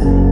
go.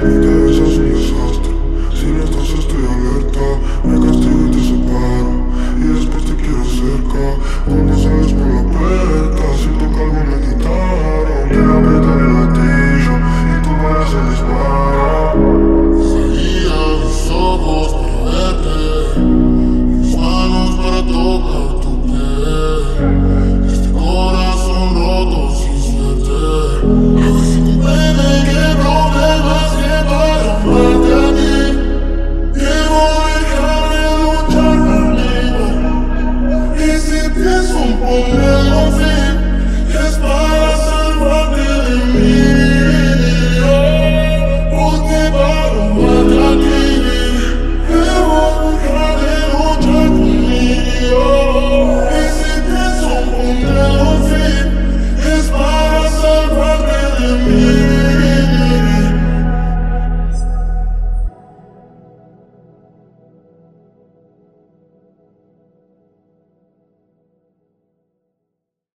Si no estás estoy alerta. Me castigo y te separo. Y después te quiero cerca. Cuando sales por